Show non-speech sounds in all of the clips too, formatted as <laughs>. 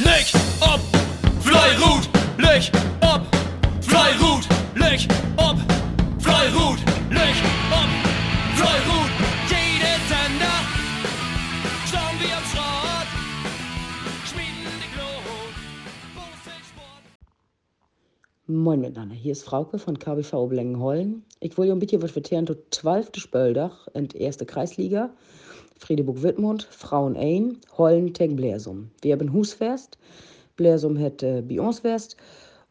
Leg ob, Fleirut, leg ob, Fleirut, leg ob, Fleirut, leg ob, Fleirut. Jede Sender, schauen wir am Schrott, schmieden die Glut. Moin miteinander, hier ist Frauke von KBV Oblengen-Hollen. Ich will ja ein bisschen was vertellen zu 12. Spöldach in der erste Kreisliga. Friedeburg-Wittmund, Frauen ein, Hollen tegen Blersum. Wir haben Husfest, Blersum hat äh, bei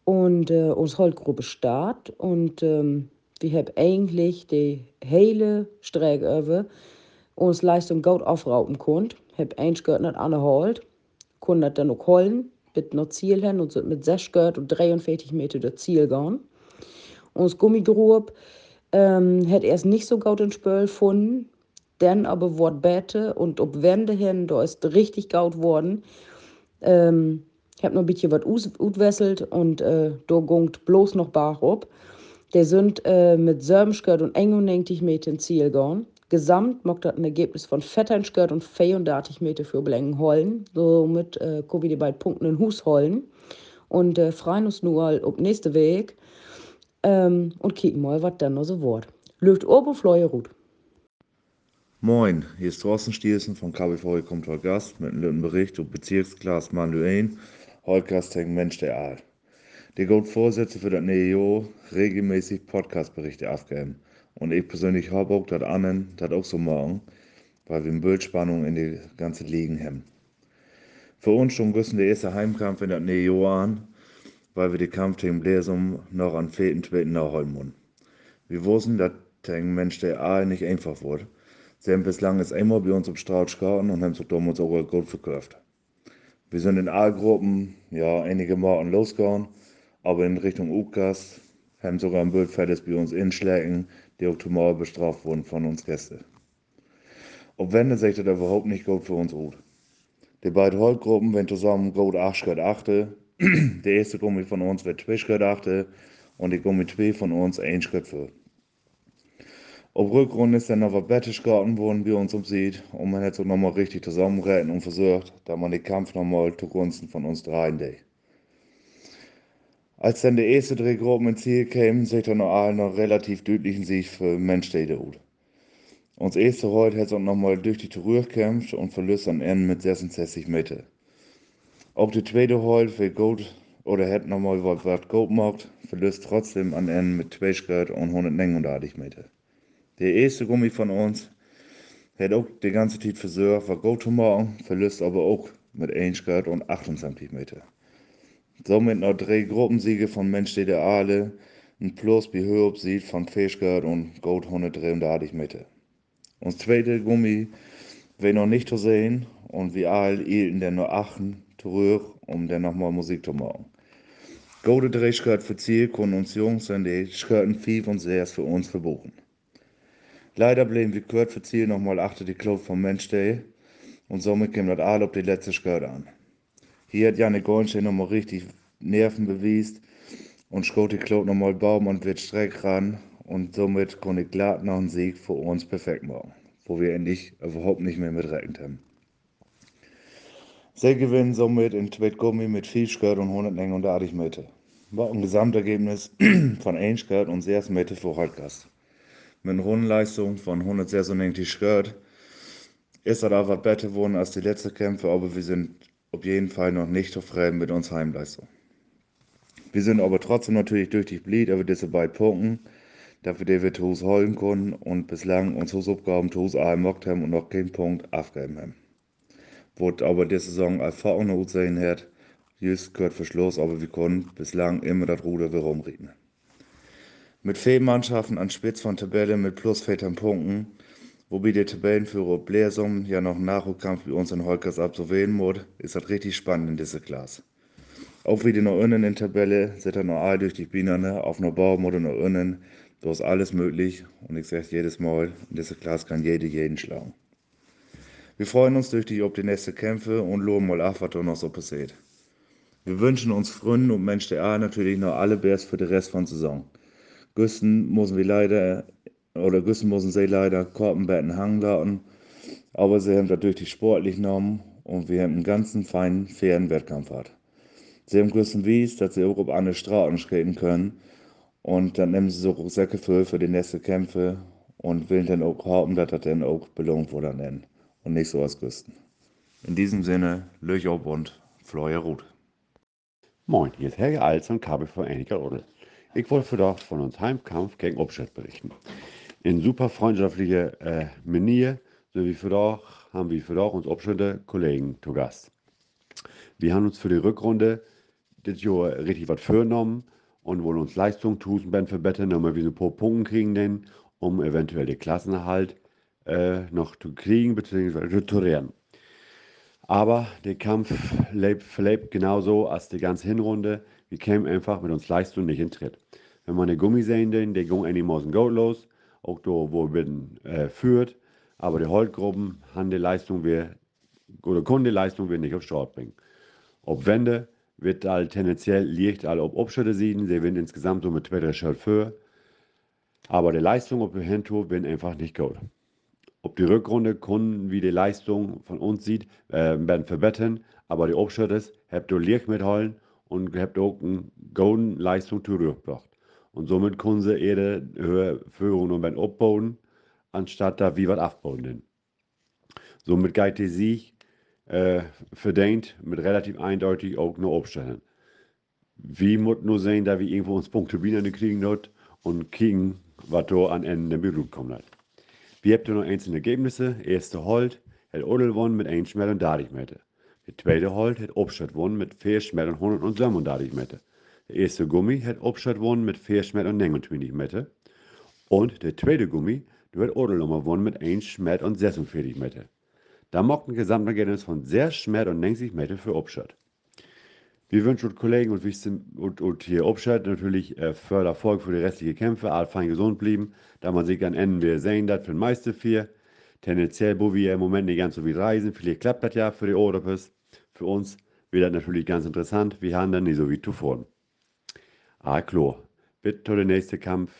und äh, uns Holtgruppe Start und ähm, wir haben eigentlich die hele Strecke über uns Leistung gut aufrauben konnt. Hab eins gehört nicht alle holt, konnte dann auch holen, mit noch Ziel hin und sind mit 6 gehört und 43 Meter das Ziel gegangen. Uns Gummigrub ähm, hat erst nicht so gut in Spöll gefunden, dann aber wurde Bette und ob Wände hin, da ist richtig gaut worden. Ähm, ich habe noch ein bisschen was utwesselt und äh, da gungt bloß noch Bach ab. Die sind äh, mit Sörmschgört und 91 Meter ins Ziel gegangen. Gesamt macht das ein Ergebnis von 40 und 34 Meter für Blängen holen. Somit äh, kommen die beiden Punkte in Hus holen. Und äh, freuen uns nur auf nächste Weg. Ähm, und kicken mal, was dann noch so wird. Lüft ob und Fleue ruht. Moin, hier ist Thorsten Stielsen von KBV kommt heute Gast mit einem Bericht über Bezirksklasse Manuel, Holgast gegen Mensch der Aal. Der geht Vorsätze für das Jahr regelmäßig Podcastberichte aufgeben. Und ich persönlich habe auch das anderen, das auch so machen, weil wir Bildspannung in die ganze Ligen haben. Für uns schon wissen der erste Heimkampf in das Jahr an, weil wir den Kampf gegen Bläsum noch an vierten, zweiten nachholen müssen. Wir wussten, dass gegen Mensch der Aal nicht einfach wird. Sie haben bislang es einmal bei uns im Strautsch gehauen und haben sich damals auch gut verkauft. Wir sind in A-Gruppen, ja, einige Mal losgegangen, aber in Richtung UKAS haben sogar ein Bild fertig bei uns inschlägen, die auch zumal bestraft wurden von uns Gästen. Ob wenn, sich das überhaupt nicht gut für uns gut. Die beiden Holtgruppen werden zusammen gut 8 achte. <clears throat> Der erste Gummi von uns wird 2 achte und die Gummi 2 von uns 1 für. Auf Rückrunde ist dann noch was Bettisch geraten worden, wie uns umsieht. Und man hat sich nochmal richtig zusammengehalten und versucht, da man den Kampf nochmal zugunsten von uns dreien day. Als dann die erste drei Gruppen ins Ziel kamen, seht ihr noch noch relativ deutlichen Sieg für Menschstädte gut. Uns erste heute hat sich nochmal durch die Tour gekämpft und verlust am Ende mit 66 Meter. Ob die zweite heute für gut oder hätte nochmal was, gut gemacht, verlust trotzdem am Ende mit 2 und 139 Meter. Der erste Gummi von uns hat auch die ganze Zeit versucht, war gut machen, verlust aber auch mit 1 Grad und 28 Meter. Somit noch drei Gruppensiege von Mensch der Aale, ein Plus bei Höheobsieg von 4 Grad und gut 133 Meter. Uns zweite Gummi wäre noch nicht zu sehen und wir alle hielten dann nur 8 zurück, um dann nochmal Musik zu machen. Gute Drehskirt für Ziel konnten uns Jungs in die Skirten 5 und 6 für uns verbuchen. Leider blieben wir kurz für Ziel nochmal achter die Kluft vom Menschday und somit kam das all auf die letzte Skirt an. Hier hat Janik Gornstein nochmal richtig Nerven bewiesen und schot die Kluft nochmal Baum und wird streck ran und somit konnte ich glatt noch einen Sieg für uns perfekt machen, wo wir endlich überhaupt nicht mehr mitrechnet haben. Sie gewinnen somit in Tweetgummi mit 4 Skirt und 189 Meter. War ein Gesamtergebnis <clears throat> von 1 Skirt und 6 Meter für Holtgast mit einer Rundenleistung von 196 Skirt. Ist das aber besser geworden als die letzten Kämpfe, aber wir sind auf jeden Fall noch nicht zufrieden mit unserer Heimleistung. Wir sind aber trotzdem natürlich durch die Blied über diese beiden Punkte, dafür die wir Tos holen konnten und bislang unsere Hausaufgaben Tos gemacht haben und noch keinen Punkt aufgegeben haben. Wurde aber diese Saison einfach auch noch gut sehen hat, just gehört Verschluss, aber wir konnten bislang immer das Ruder wieder rumreden. Mit vier Mannschaften an Spitz von Tabelle mit plus 14 Punkten, wobei der Tabellenführer Blersum ja noch einen Nachrückkampf wie uns in Holkers absolvieren muss, ist das richtig spannend in dieser Klasse. Auch wie die noch innen in der Tabelle, sind da noch alle durch die Bienen, auf einer Baum oder noch innen, da ist alles möglich und ich sage jedes Mal, in dieser Klasse kann jede jeden schlagen. Wir freuen uns durch die ob die nächsten Kämpfe und loben mal ab, was da noch so passiert. Wir wünschen uns Freunden und Mensch der A natürlich noch alle Bärs für den Rest von der Saison. Güssen müssen wir leider, oder Güssen müssen sie leider Korpenbetten hangen. Aber sie haben das durch die sportlich genommen und wir haben einen ganzen feinen, fairen Wettkampf hat. Sie haben gewusst, wies, dass sie auch auf andere Straßen skaten können und dann nehmen sie so Säcke voll für die nächsten Kämpfe und will dann auch haben, dass das dann auch belohnt wurde nennen und nicht so was Güsten. In diesem Sinne, Löch ob und Fleuer Ruth. Moin, hier ist Helge Alz und KBV Einiger Odel. Ich wollte doch von uns Heimkampf gegen Obstadt berichten. In super freundschaftlicher äh, Manier, so wie für doch, haben wir für doch uns Obstädte Kollegen zu Gast. Wir haben uns für die Rückrunde das Jahr richtig was vorgenommen und wollen uns Leistung tun, Ben verbessern, damit wir ein paar Punkte kriegen, denn, um eventuell den Klassenerhalt äh, noch zu kriegen bzw. zu rennen. Aber der Kampf lebt, genauso als die ganze Hinrunde. Wir kämen einfach mit uns Leistung nicht in Tritt. Wenn man den Gummi sehen, den, der ging einigermaßen gut los, auch da, wo wir äh, führt. Aber die Holtgruppen haben die Leistung, wir, oder können die Leistung wir nicht auf Start bringen. Ob Wende wird all tendenziell liegt all ob Obschütte sieden, sie werden insgesamt so mit zwei, für. Aber die Leistung ob wir hinto, werden einfach nicht gut. Ob die Rückrunde Kunden wie die Leistung von uns sieht, äh, werden verbessern, aber die Obschütte habt ihr Licht mitholen und habt auch eine golden Leistung zurückgebracht. Und somit können sie ihre höhere Führung und werden abbauen, anstatt da wie was aufbauen. Somit geht die Sieg äh, verdient mit relativ eindeutig auch nur aufstellen. Wie muss nur sehen, dass wir irgendwo uns Punkte wieder kriegen dort und kriegen, was da an Ende der Minute kommt. Wir haben noch einzelne Ergebnisse. Erste Holt hat Odel gewonnen mit 1 Schmerz und 30 Meter. Der zweite Holt hat Obstadt gewonnen mit 4 Schmerz und 137 Meter. Der erste Gummi hat Obstadt gewonnen mit 4 Schmerz und 29 Meter. Und der zweite Gummi, der hat Odel nochmal gewonnen mit 1 Schmerz und 46 Meter. Da macht ein Gesamtergebnis von 6 Schmerz und 90 Meter für Obstadt. Wir wünschen uns Kollegen und, und, und hier Obstadt natürlich äh, für Erfolg für die restlichen Kämpfe, alle fein gesund blieben, da man sich an Ende wieder sehen das für den meisten vier. Tendenziell, wo wir im Moment nicht ganz so viel reisen, vielleicht klappt das ja für die Europes. Für uns wird das natürlich ganz interessant, wir haben dann nicht so wie zuvor. Ah, klar. Bitte zu den nächsten Kampf.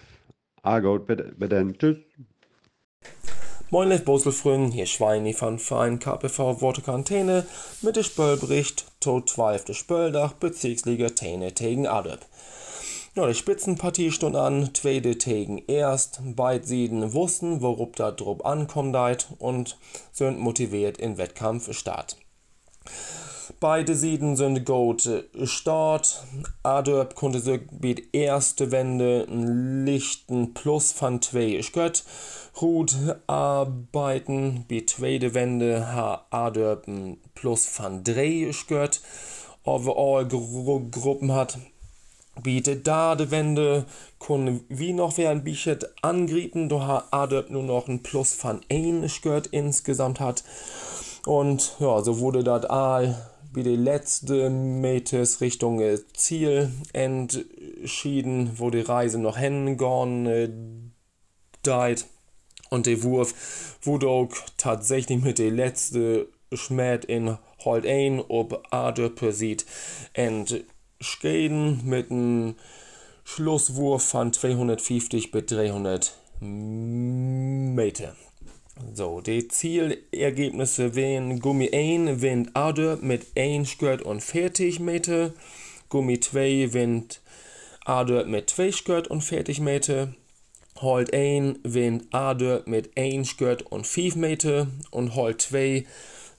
Ah, gut, bitte, bitte, tschüss. Moin Leif Boselfrün, hier Schweini von Verein KPV Worte Quarantäne mit dem Spöllbericht tot 12. Spöldach Bezirksliga Täne gegen Adep. Ja, die Spitzenpartie stund an, zweite tegen erst, beid Sieden wussten, worup da drup ankommt und sind motiviert in Wettkampfstart. Beide Sieden sind gut Start. Adorp konnte sich mit erste Wende einen lichten Plus von 2 Skött. Gut arbeiten, die zweite Wende ha Adorp ein Plus von 3 Skött. Overall Gru Gruppen hat. Bietet da die Wende, können wie noch wer ein bisschen angriffen, da Adorp nur noch ein Plus von 1 Skött insgesamt hat. Und ja, so wurde das all wie die letzte Metes Richtung äh, Ziel entschieden, wo die Reise noch hingegangen äh, deit. Und der Wurf wurde auch tatsächlich mit der letzte Schmäht in Holt ein ob Adöppe sieht entschäden mit einem Schlusswurf von 250 bis 300 Meter. So, die Zielergebnisse wären Gummi 1 winnt Ade mit 1 Skirt und 40 Meter, Gummi 2 winnt Ade mit 2 Skirt und 40 Meter, Holt 1 winnt Ade mit 1 Skirt und 5 Meter und Holt 2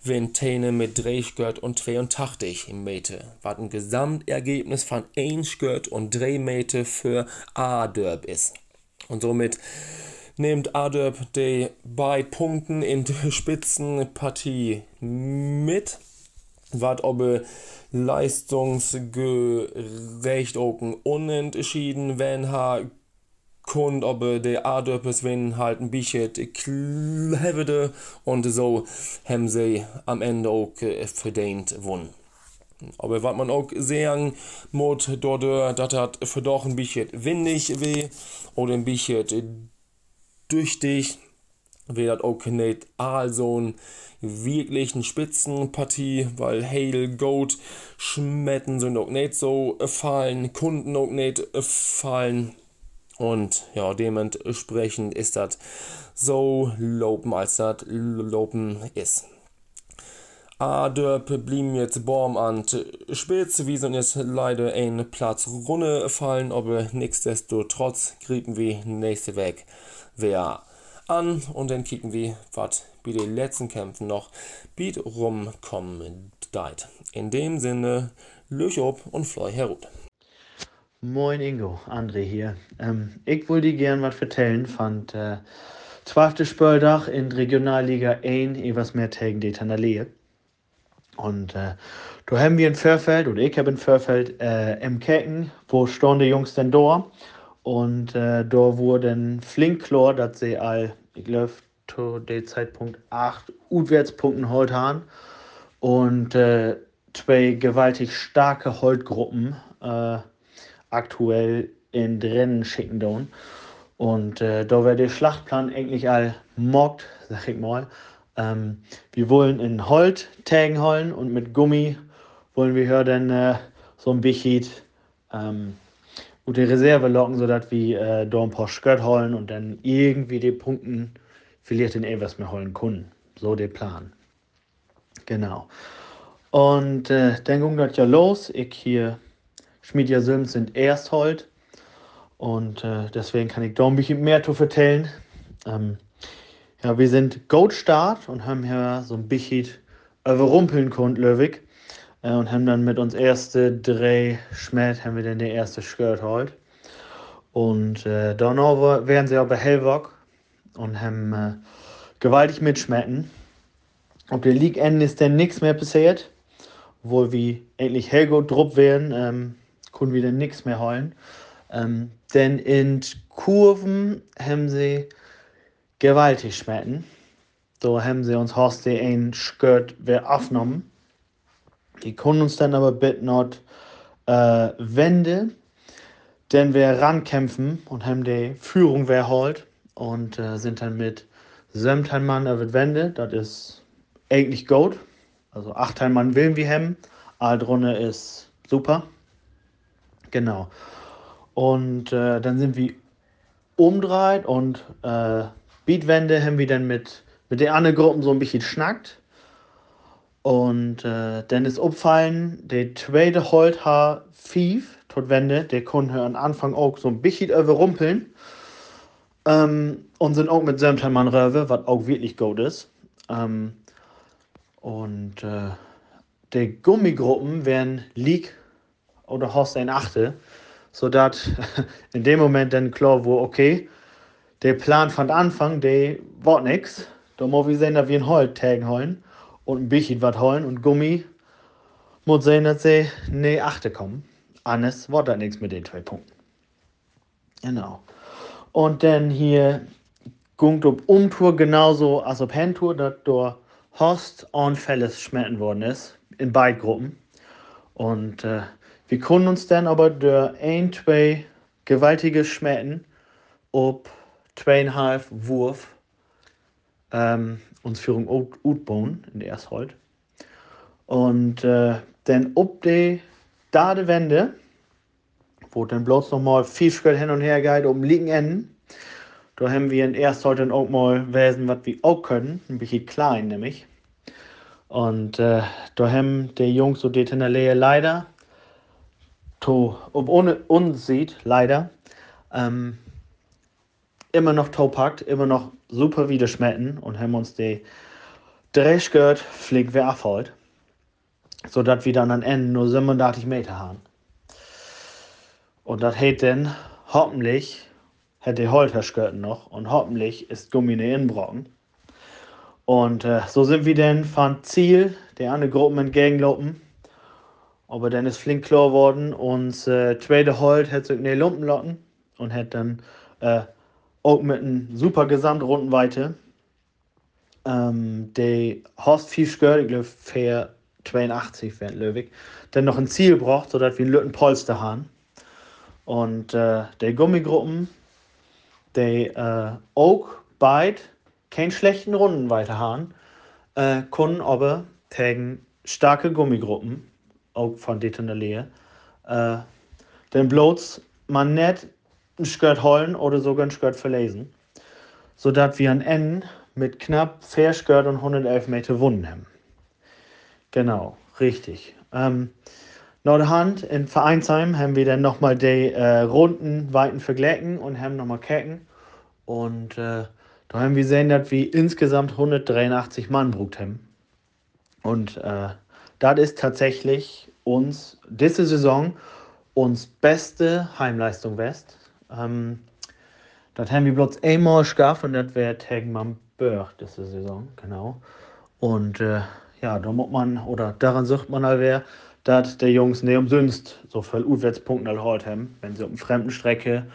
winnt Täne mit 3 Skirt und 82 Meter. Was ein Gesamtergebnis von 1 Skirt und 3 Meter für A-Derb ist. Und somit nimmt Adep die beiden Punkten in der <laughs> Spitzenpartie mit. Was ob leistungsgerecht auch unentschieden, wenn ha kund ob der Adöpes wenn halt ein bisschen clevere und so haben sie am Ende auch verdient gewonnen. Aber was man auch sagen muss, dort, das hat für doch ein bisschen windig weh oder ein bisschen tüchtig, wird auch nicht so ein wirklichen Spitzenpartie, weil Hail Goat Schmetten sind nicht so fallen, Kunden nicht fallen. Und ja, dementsprechend ist das so lopen, als das lopen ist. Adörp blieben jetzt Baum an Spitze, wie sind jetzt leider ein Platz runne fallen, aber nichtsdestotrotz kriegen wir nächste Weg wer an und dann kicken wir, was bei den letzten Kämpfen noch beat rumkommen deit. In dem Sinne, Löch ob und Fleu herut. Moin Ingo, André hier. Ähm, ich wollte dir gern was vertellen von äh, 12. Spöldach in Regionalliga 1, etwas mehr Tagen die Tanale. Und äh, da haben wir in Förfeld, oder ich habe in Förfeld, äh, im Kecken, wo stehen die Jungs denn da? Und äh, da wurden flink klar, dass sie all, ich glaube, zu dem Zeitpunkt acht Utwärtspunkten heute haben. Und äh, zwei gewaltig starke Holtgruppen äh, aktuell in Rennen schicken don. Und äh, da wird der Schlachtplan eigentlich all mockt, sag ich mal. Ähm, wir wollen in Holt tagen holen und mit Gummi wollen wir hier dann äh, so ein bisschen ähm, gute Reserve locken, sodass wir äh, da ein paar Skirt holen und dann irgendwie die Punkten vielleicht in etwas mehr holen können. So der Plan. Genau. Und äh, dann ging das ja los. Ich hier, Schmiedja Sims sind erst heute. Und äh, deswegen kann ich da ein bisschen mehr zu erzählen. Ähm, ja, wir sind Goat Start und haben hier so ein bisschen überrumpeln können, Löwig. Äh, und haben dann mit uns erste drei Schmäht, haben wir dann der erste Skirt heute. Und äh, dann werden sie aber hellwach und haben äh, gewaltig mitschmecken. Ob der League Ende ist dann nichts mehr passiert, obwohl wir endlich Helgo drupp werden, ähm, können wir dann nichts mehr holen. Ähm, denn in Kurven haben sie gewaltig schmecken. Da haben sie uns Horst ein Skirt wer aufgenommen. Die können uns dann aber bitte noch äh, wenden, denn wir rankämpfen und haben die Führung wer holt und äh, sind dann mit sieben Mann die Wende. Das ist eigentlich gut. Also acht Mann willen wir haben. Aldrunne ist super. Genau. Und äh, dann sind wir umdreht und äh, Beatwende haben wir dann mit, mit den anderen Gruppen so ein bisschen schnackt. Und äh, dann ist aufgefallen, der zweite Holt hat Fief, tot Wende, der konnte am Anfang auch so ein bisschen überrumpeln. Ähm, und sind auch mit Semtermann Röwe, was auch wirklich gut ist. Ähm, und äh, die Gummigruppen werden League oder Horst ein Achte, sodass <laughs> in dem Moment dann klar wurde, okay, der Plan von Anfang, der war nix. Da muss wir sehen, dass wir ein Holt tagen holen und ein bisschen was holen und Gummi muss sehen, dass sie ne Achte kommen. Anders war da nichts mit den zwei Punkten. Genau. Und dann hier gungt ob Umtour genauso als ob Handtour, dass durch Host und Felles schmecken worden ist, in beiden Gruppen. Und äh, wir können uns dann aber durch ein, zwei gewaltige Schmecken ob zweieinhalb Wurf ähm, uns Führung Utbauen in der Ersthold. Und äh, dann ob die da die Wende, wo dann bloß noch mal viel Schritt hin und her geht, um liegen enden. Da haben wir in Ersthold dann auch mal Wesen, was wir auch können, ein bisschen klein nämlich. Und äh, da haben die Jungs so die Nähe leider, to, ob ohne uns sieht, leider, ähm, immer noch Topakt, immer noch super widerschmetten und haben uns die Drehskirt flieg wer abholt, sodass wir dann am Ende nur 87 Meter haben. Und das hätte dann hoffentlich, hätte Holterskirten noch und hoffentlich ist Gummi ne Innenbrocken. Und äh, so sind wir dann von Ziel der andere Gruppen entgegenlaufen. Aber dann ist flink klar worden und äh, zweite Holt hat sich ne Lumpen locken und hat dann äh, auch mit einer super Gesamtrundenweite. Ähm, der Horst ich glaube, für 82 während Löwig, dann noch ein Ziel braucht, sodass wir Lütten Polster haben. Und äh, der Gummigruppen, der äh, auch beide keine schlechten Runden weiter haben, äh, können aber gegen starke Gummigruppen, auch von der äh, denn bloß man nicht ein Skirt holen oder sogar ein Skirt verlesen, sodass wir ein N mit knapp 4 Skirt und 111 Meter Wunden haben. Genau, richtig. Ähm, nach der Hand in Vereinsheim haben wir dann nochmal die äh, Runden weiten verglichen und haben nochmal kecken. Und äh, da haben wir gesehen, dass wir insgesamt 183 Mann brucht haben. Und äh, das ist tatsächlich uns diese Saison uns beste Heimleistung West. Ähm, das haben wir bloß einmal geschafft und das wäre Tegmann Börch diese Saison, genau. Und äh, ja, da muss man, oder daran sucht man halt wer, dass der Jungs nicht umsonst so viel Utwärtspunkte halt heute haben, wenn sie auf fremden Strecke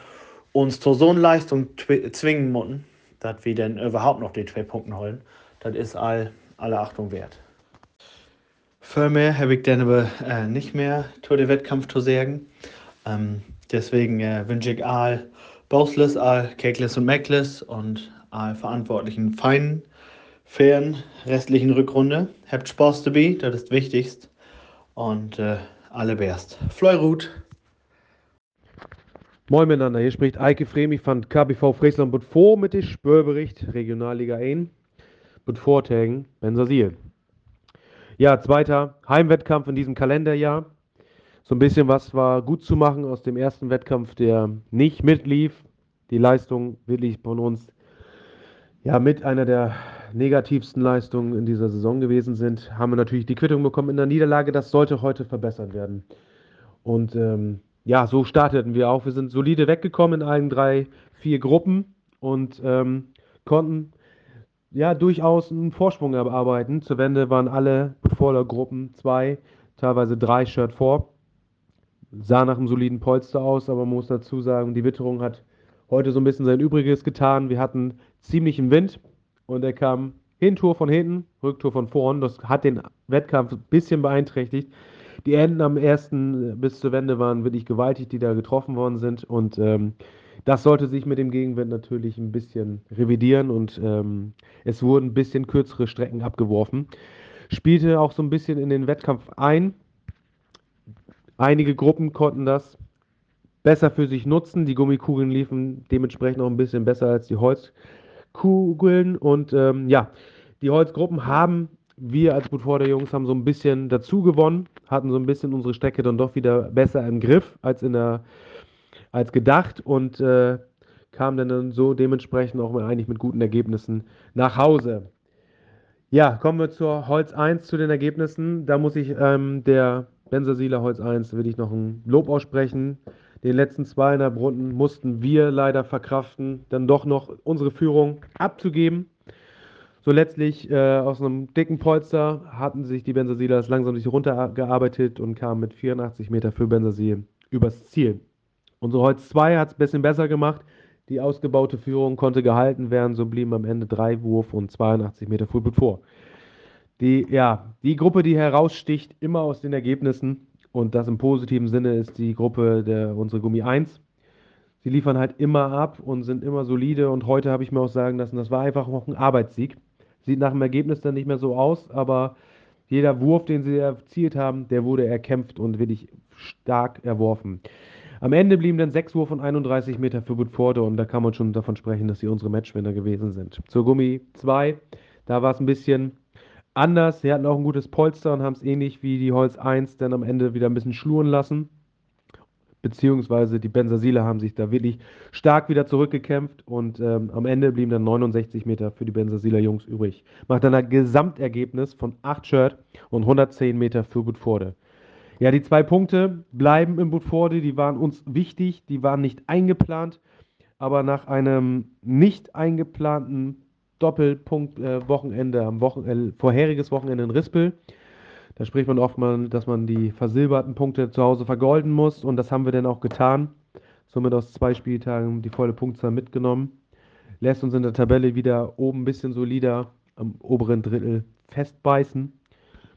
uns zu so einer Leistung zwingen müssen, dass wir dann überhaupt noch die zwei Punkte holen. Das ist all, alle Achtung wert. Für mehr habe ich dann aber äh, nicht mehr zu dem Wettkampf zu sagen. Ähm, deswegen äh, wünsche ich all Bausles, all Kekles und Meckles und all Verantwortlichen feinen, fairen restlichen Rückrunde. Habt Spaß dabei, das ist wichtigst. Und äh, alle Bärst. Fleurut. Moin miteinander, hier spricht Eike Fremi von KBV Friesland Bud vor mit dem Spörbericht Regionalliga 1 Bud Vortägen Bensasil. Ja, zweiter Heimwettkampf in diesem Kalenderjahr. So ein bisschen was war gut zu machen aus dem ersten Wettkampf, der nicht mitlief. Die Leistung wirklich von uns ja mit einer der negativsten Leistungen in dieser Saison gewesen sind, haben wir natürlich die Quittung bekommen in der Niederlage. Das sollte heute verbessert werden. Und ähm, ja, so starteten wir auch. Wir sind solide weggekommen in allen drei, vier Gruppen und ähm, konnten ja durchaus einen Vorsprung erarbeiten. Zur Wende waren alle Gruppen zwei, teilweise drei Shirt vor. Sah nach einem soliden Polster aus, aber man muss dazu sagen, die Witterung hat heute so ein bisschen sein Übriges getan. Wir hatten ziemlichen Wind und er kam Hintour von hinten, Rücktour von vorn. Das hat den Wettkampf ein bisschen beeinträchtigt. Die Enden am ersten bis zur Wende waren wirklich gewaltig, die da getroffen worden sind. Und ähm, das sollte sich mit dem Gegenwind natürlich ein bisschen revidieren und ähm, es wurden ein bisschen kürzere Strecken abgeworfen. Spielte auch so ein bisschen in den Wettkampf ein. Einige Gruppen konnten das besser für sich nutzen. Die Gummikugeln liefen dementsprechend auch ein bisschen besser als die Holzkugeln. Und ähm, ja, die Holzgruppen haben, wir als Butforder Jungs haben so ein bisschen dazu gewonnen, hatten so ein bisschen unsere Strecke dann doch wieder besser im Griff als in der als gedacht und äh, kamen dann so dementsprechend auch eigentlich mit guten Ergebnissen nach Hause. Ja, kommen wir zur Holz 1 zu den Ergebnissen. Da muss ich ähm, der Benzersieler Holz 1 will ich noch ein Lob aussprechen. Den letzten zweieinhalb Runden mussten wir leider verkraften, dann doch noch unsere Führung abzugeben. So letztlich äh, aus einem dicken Polster hatten sich die Bensersielers langsam sich runtergearbeitet und kamen mit 84 Meter für Bensersiel übers Ziel. Unsere Holz 2 hat es ein bisschen besser gemacht. Die ausgebaute Führung konnte gehalten werden, so blieben am Ende drei Wurf und 82 Meter Fullput vor. Die, ja, die Gruppe, die heraussticht, immer aus den Ergebnissen und das im positiven Sinne ist die Gruppe der unsere Gummi 1. Sie liefern halt immer ab und sind immer solide und heute habe ich mir auch sagen lassen, das war einfach auch ein Arbeitssieg. Sieht nach dem Ergebnis dann nicht mehr so aus, aber jeder Wurf, den sie erzielt haben, der wurde erkämpft und wirklich stark erworfen. Am Ende blieben dann sechs Wurf von 31 Meter für Woodforde und da kann man schon davon sprechen, dass sie unsere Matchwinner gewesen sind. Zur Gummi 2, da war es ein bisschen anders. Sie hatten auch ein gutes Polster und haben es ähnlich wie die Holz 1 dann am Ende wieder ein bisschen schluren lassen. Beziehungsweise die Bensasile haben sich da wirklich stark wieder zurückgekämpft und ähm, am Ende blieben dann 69 Meter für die Bensasiler Jungs übrig. Macht dann ein Gesamtergebnis von 8 Shirt und 110 Meter für Woodforde. Ja, die zwei Punkte bleiben im Budforde, die waren uns wichtig, die waren nicht eingeplant, aber nach einem nicht eingeplanten Doppelpunkt-Wochenende äh, am Wochen äh, vorheriges Wochenende in Rispel, da spricht man oft mal, dass man die versilberten Punkte zu Hause vergolden muss und das haben wir dann auch getan. Somit aus zwei Spieltagen die volle Punktzahl mitgenommen. Lässt uns in der Tabelle wieder oben ein bisschen solider am oberen Drittel festbeißen.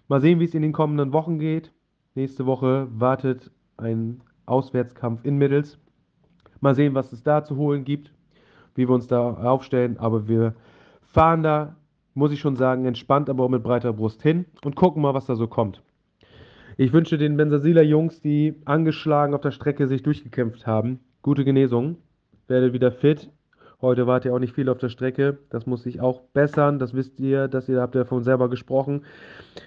Mal sehen, wie es in den kommenden Wochen geht. Nächste Woche wartet ein Auswärtskampf in Middels. Mal sehen, was es da zu holen gibt, wie wir uns da aufstellen. Aber wir fahren da, muss ich schon sagen, entspannt, aber auch mit breiter Brust hin und gucken mal, was da so kommt. Ich wünsche den Bensasiler Jungs, die angeschlagen auf der Strecke sich durchgekämpft haben, gute Genesung. Werde wieder fit. Heute wart ihr auch nicht viel auf der Strecke. Das muss sich auch bessern. Das wisst ihr, dass ihr habt ja von selber gesprochen.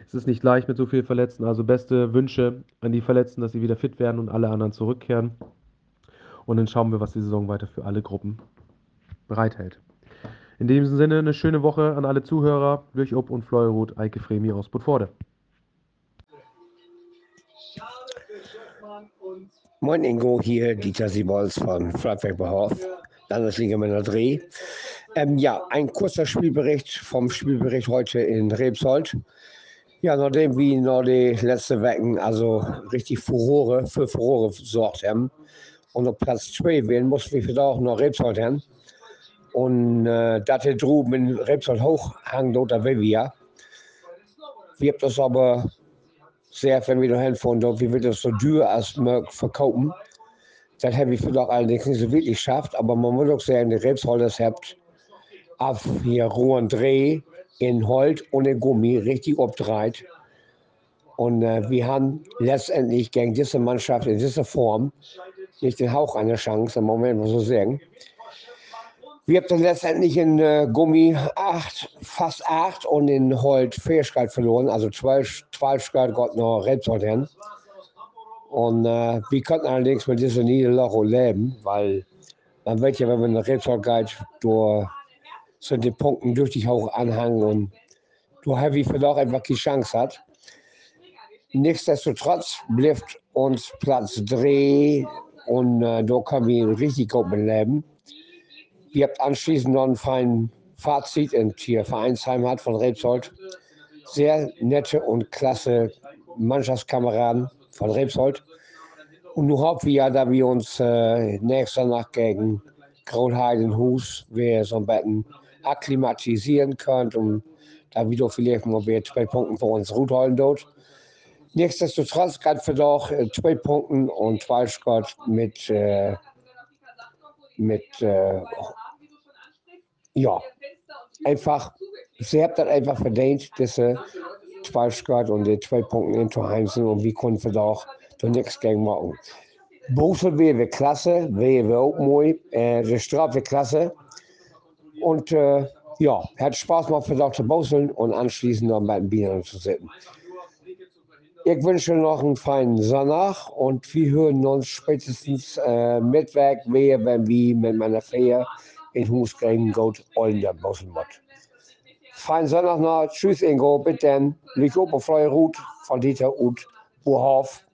Es ist nicht leicht mit so vielen Verletzten. Also beste Wünsche an die Verletzten, dass sie wieder fit werden und alle anderen zurückkehren. Und dann schauen wir, was die Saison weiter für alle Gruppen bereithält. In diesem Sinne eine schöne Woche an alle Zuhörer. Durch Ob und Fleurot, Eike Fremi aus Budforde. Moin Ingo, hier Dieter Siebolz von Freibergbehof, Landesliga Männer Dreh. Ähm, ja, ein kurzer Spielbericht vom Spielbericht heute in Rebsold. Ja, nachdem wir noch die letzten Wochen also richtig Furore für Furore gesorgt haben und auf Platz 2 wählen, mussten wir auch noch Rebsold haben. Und äh, dass der drüben in Rebsold hochhang, will wir haben das aber sehr, wenn wir da hinfahren, dort, wie wir das so teuer als möglich verkaufen. Das habe ich vielleicht allerdings nicht so wirklich geschafft, aber man muss auch sagen, die Rebsholders habt auf hier rohen Dreh in Holz in Gummi richtig abgedreht. Und äh, wir haben letztendlich gegen diese Mannschaft in dieser Form nicht den Hauch einer Chance, im Moment muss ich sagen. Wir haben dann letztendlich in äh, Gummi acht, fast acht und in Holt Fähigkeit verloren, also zwölf, zwölf Schritt Gott noch Rebsold hin. Und äh, wir konnten allerdings mit dieser Niederlage leben, weil man weiß ja, wenn man eine Rebsold geht, du sind die Punkte durch dich hoch anhangen und du Heavy vielleicht einfach keine Chance hat. Nichtsdestotrotz bleibt uns Platz 3 und äh, da können wir richtig gut mit leben. Ihr habt anschließend noch ein feines Fazit in hier Vereinsheim hat von Rebsold. Sehr nette und klasse Mannschaftskameraden von Rebsold. Und nun hoffen wir ja, dass wir uns äh, nächster Nacht gegen Grautheidenhus wir so ein bisschen akklimatisieren können und da wieder vielleicht mal wieder zwei Punkte für uns gut holen dort. Nichtsdestotrotz ganz wir doch äh, zwei Punkte und zwei Scott mit, äh, mit äh, ja, einfach, sie habt das einfach verdient, diese zwei Scott und die zwei Punkte in Heimsen und wie konnten wir doch da nichts gegen machen. Bosel wäre klasse, wäre auch mooi, äh, die Strafe klasse. Und äh, ja, hat Spaß gemacht für Dr. Boseln und anschließend noch den Bienen zu sitzen. Ich wünsche noch einen feinen Sonntag und wir hören uns spätestens äh, wieder, wenn wir mit meiner Fähre in Hus gegen Goat Ollen der Boselmott. Feinen Sonntag noch. Tschüss Ingo, bitte. Auf Feuerhut von Dieter und Burhoff.